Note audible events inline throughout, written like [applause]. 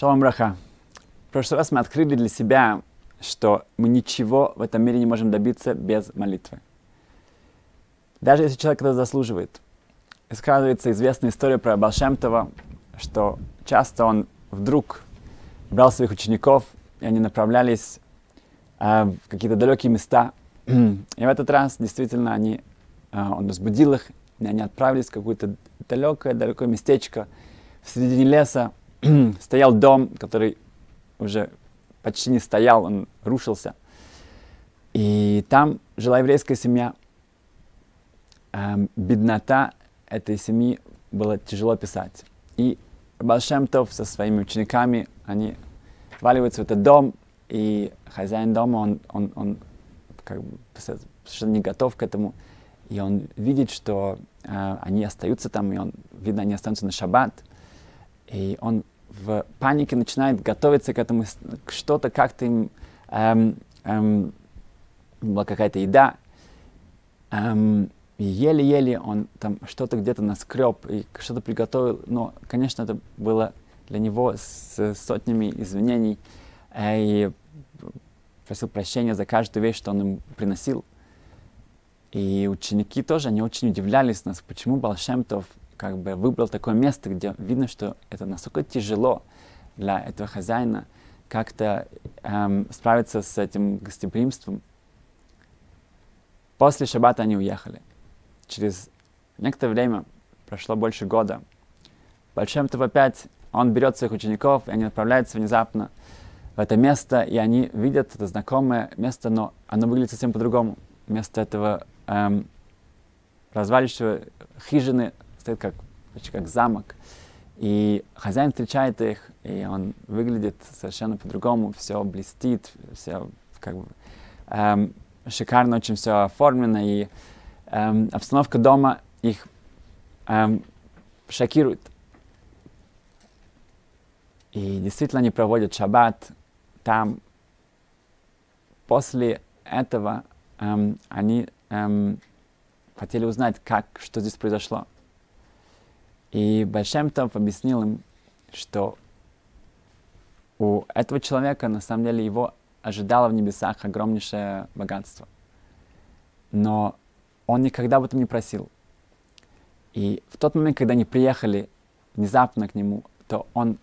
Шалом Браха. В прошлый раз мы открыли для себя, что мы ничего в этом мире не можем добиться без молитвы. Даже если человек это заслуживает. Сказывается известная история про Балшемтова, что часто он вдруг брал своих учеников, и они направлялись э, в какие-то далекие места. [clears throat] и в этот раз действительно они, э, он разбудил их, и они отправились в какое-то далекое-далекое местечко в середине леса, [clears throat] стоял дом, который уже почти не стоял, он рушился. И там жила еврейская семья. Эм, беднота этой семьи было тяжело писать. И Балшемтов со своими учениками, они валиваются в этот дом, и хозяин дома, он, он, он как бы совершенно не готов к этому. И он видит, что э, они остаются там, и он, видно, они останутся на шаббат. И он в панике начинает готовиться к этому, что-то как-то им, эм, эм, была какая-то еда, эм, еле-еле он там что-то где-то наскреб и что-то приготовил, но, конечно, это было для него с сотнями извинений, э, и просил прощения за каждую вещь, что он им приносил. И ученики тоже, они очень удивлялись нас, почему Балшемтов как бы выбрал такое место, где видно, что это настолько тяжело для этого хозяина как-то эм, справиться с этим гостеприимством. После шаббата они уехали. Через некоторое время, прошло больше года, Большем-то опять он берет своих учеников, и они отправляются внезапно в это место, и они видят это знакомое место, но оно выглядит совсем по-другому. Вместо этого эм, развалившего хижины стоит как, почти как замок. И хозяин встречает их, и он выглядит совершенно по-другому, все блестит, все как бы эм, шикарно очень все оформлено, и эм, обстановка дома их эм, шокирует. И действительно они проводят шаббат там. После этого эм, они эм, хотели узнать, как, что здесь произошло. И Большемтов объяснил им, что у этого человека, на самом деле, его ожидало в небесах огромнейшее богатство. Но он никогда об этом не просил. И в тот момент, когда они приехали внезапно к нему, то он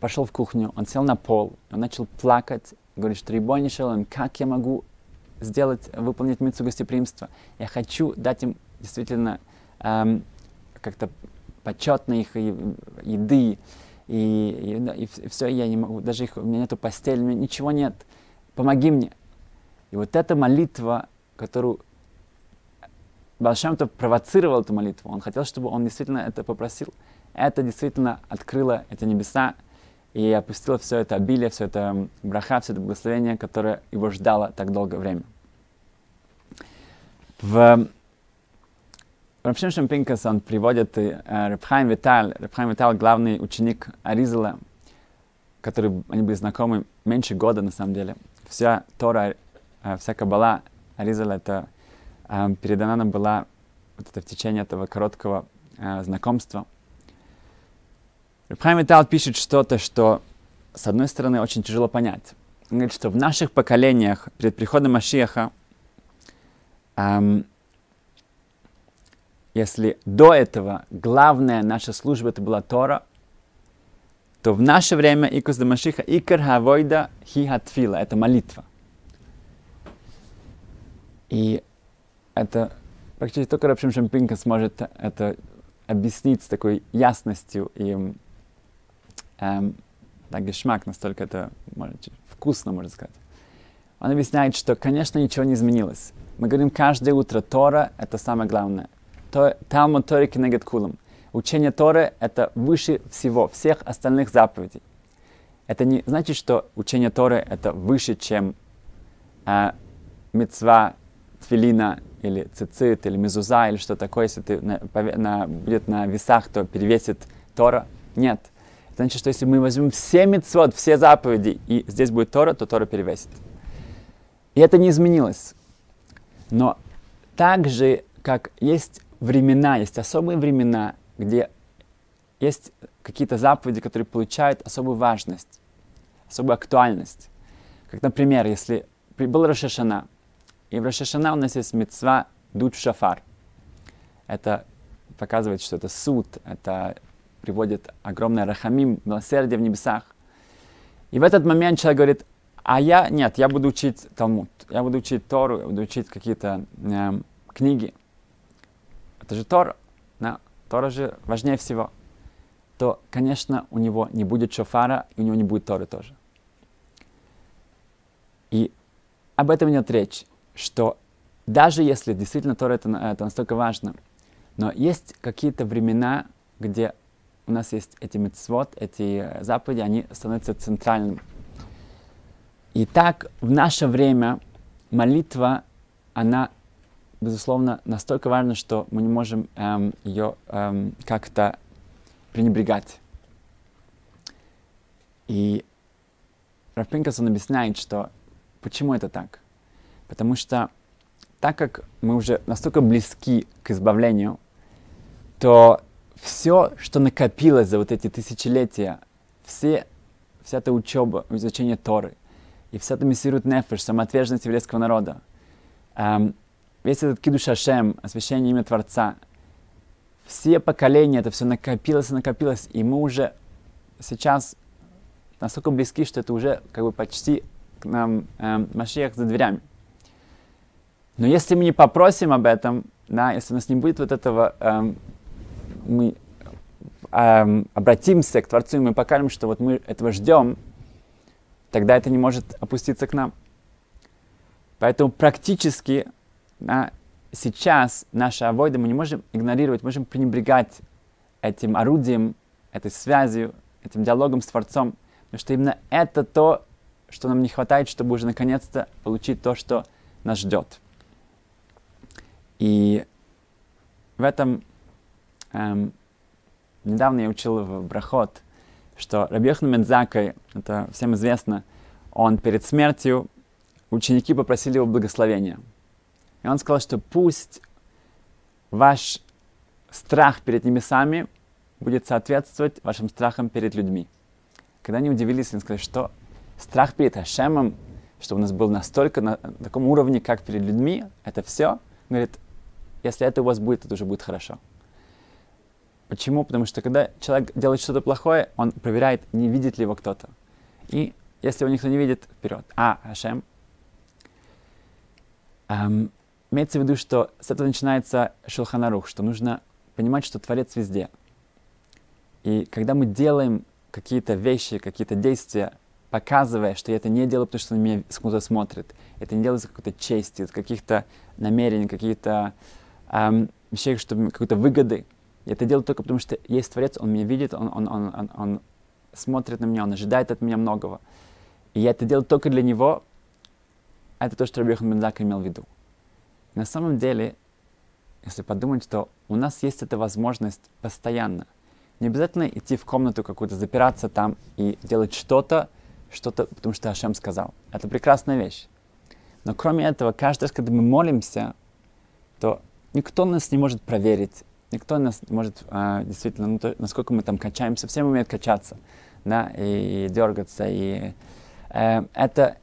пошел в кухню, он сел на пол, он начал плакать, говорит, что Рибой Шелом, как я могу сделать, выполнить митцу гостеприимства? Я хочу дать им действительно эм, как-то почетно их еды, и, и, и, и все, я не могу, даже их, у меня нету постели, у меня ничего нет, помоги мне. И вот эта молитва, которую Балшемтов провоцировал эту молитву, он хотел, чтобы он действительно это попросил. Это действительно открыло эти небеса и опустило все это обилие, все это браха, все это благословение, которое его ждало так долгое время. В Рабшим Шампинкас, он приводит э, Рабхайм Виталь. Рабхайм Виталь главный ученик Аризала, который, они были знакомы меньше года, на самом деле. Вся Тора, э, вся Кабала Аризала, это э, передана нам была вот это в течение этого короткого знакомства. Рабхайм Виталь пишет что-то, что, с одной стороны, очень тяжело понять. Он говорит, что в наших поколениях, перед приходом Машиаха, эм, если до этого главная наша служба это была Тора, то в наше время Икус Дамашиха Икар Хавойда Хи Хатфила, это молитва. И это практически только Рабшим Шампинка сможет это объяснить с такой ясностью и эм, так гешмак, настолько это может, вкусно, можно сказать. Он объясняет, что, конечно, ничего не изменилось. Мы говорим каждое утро Тора — это самое главное — Талмуд Тори Кенегет Кулам. Учение Торы — это выше всего, всех остальных заповедей. Это не значит, что учение Торы — это выше, чем э, мецва, твилина или цицит, или мезуза, или что такое, если ты на, на, будет на весах, то перевесит Тора. Нет. Это значит, что если мы возьмем все мецвод, все заповеди, и здесь будет Тора, то Тора перевесит. И это не изменилось. Но также, как есть времена, есть особые времена, где есть какие-то заповеди, которые получают особую важность, особую актуальность. Как, например, если был Рошашана, и в Рошашана у нас есть мецва дуть шафар. Это показывает, что это суд, это приводит огромное рахамим, милосердие в небесах. И в этот момент человек говорит, а я, нет, я буду учить Талмуд, я буду учить Тору, я буду учить какие-то э, книги. Это же Тора, да, Тора же важнее всего. То, конечно, у него не будет шофара, и у него не будет Торы тоже. И об этом идет речь, что даже если действительно Тора это, это настолько важно, но есть какие-то времена, где у нас есть эти мецвод, эти заповеди, они становятся центральными. И так в наше время молитва, она, безусловно, настолько важна, что мы не можем эм, ее эм, как-то пренебрегать. И Рафпинкас, объясняет, что почему это так. Потому что так как мы уже настолько близки к избавлению, то все, что накопилось за вот эти тысячелетия, все, вся эта учеба, изучение Торы, и вся эта мессирут нефеш, самоотверженность еврейского народа, эм, весь этот кидуш Ашем, освящение имя Творца, все поколения, это все накопилось и накопилось, и мы уже сейчас настолько близки, что это уже как бы почти к нам эм, Машиях за дверями. Но если мы не попросим об этом, да, если у нас не будет вот этого, эм, мы эм, обратимся к Творцу, и мы покажем, что вот мы этого ждем, тогда это не может опуститься к нам. Поэтому практически да, сейчас наши авойды мы не можем игнорировать, можем пренебрегать этим орудием, этой связью, этим диалогом с Творцом, потому что именно это то, что нам не хватает, чтобы уже наконец-то получить то, что нас ждет. И в этом эм, недавно я учил в Брахот, что Рабьехна Мензакой, это всем известно, он перед смертью, ученики попросили его благословения. И он сказал, что пусть ваш страх перед небесами будет соответствовать вашим страхам перед людьми. Когда они удивились, они сказали, что страх перед Хашемом, что у нас был настолько на таком уровне, как перед людьми, это все. Говорит, если это у вас будет, это уже будет хорошо. Почему? Потому что когда человек делает что-то плохое, он проверяет, не видит ли его кто-то. И если его никто не видит, вперед. А, Хашем. Эм, имеется в виду, что с этого начинается Шелханарух, что нужно понимать, что Творец везде. И когда мы делаем какие-то вещи, какие-то действия, показывая, что я это не делаю, потому что на меня кто-то смотрит. Это не делаю какой-то чести, из каких-то намерений, каких-то эм, вещей, чтобы какой-то выгоды. Я это делаю только потому, что есть Творец, Он меня видит, Он, он, он, он, он смотрит на меня, Он ожидает от меня многого. И я это делаю только для Него. Это то, что Рабихан Бензак имел в виду. На самом деле, если подумать, что у нас есть эта возможность постоянно. Не обязательно идти в комнату какую-то, запираться там и делать что-то, что-то, потому что Ашем сказал. Это прекрасная вещь. Но кроме этого, каждый раз, когда мы молимся, то никто нас не может проверить, никто нас не может а, действительно, ну, то, насколько мы там качаемся, все умеют качаться, да, и, и дергаться, и э, это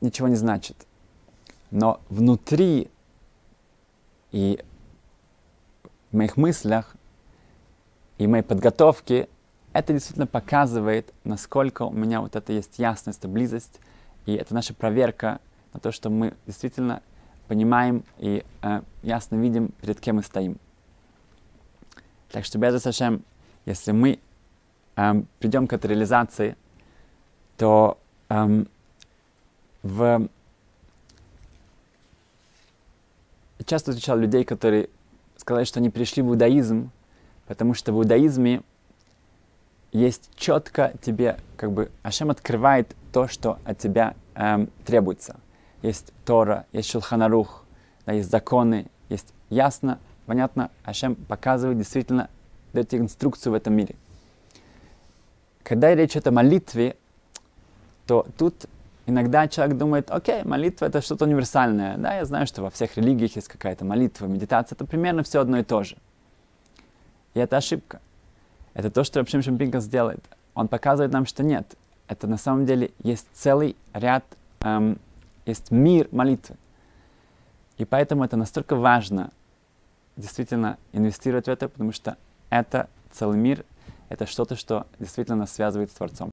ничего не значит. Но внутри и в моих мыслях и моей подготовке это действительно показывает, насколько у меня вот это есть ясность, близость, и это наша проверка на то, что мы действительно понимаем и э, ясно видим, перед кем мы стоим. Так что, без Сашем, если мы э, придем к этой реализации, то э, в... часто встречал людей, которые сказали, что они пришли в иудаизм, потому что в иудаизме есть четко тебе, как бы, Ашем открывает то, что от тебя эм, требуется – есть Тора, есть Шулханарух, да, есть законы, есть ясно, понятно, Ашем показывает действительно, дает инструкцию в этом мире. Когда речь идет о молитве, то тут иногда человек думает, окей, молитва это что-то универсальное. Да, я знаю, что во всех религиях есть какая-то молитва, медитация, это примерно все одно и то же. И это ошибка. Это то, что Рабшим Шампинкас делает. Он показывает нам, что нет. Это на самом деле есть целый ряд, эм, есть мир молитвы. И поэтому это настолько важно действительно инвестировать в это, потому что это целый мир, это что-то, что действительно нас связывает с Творцом.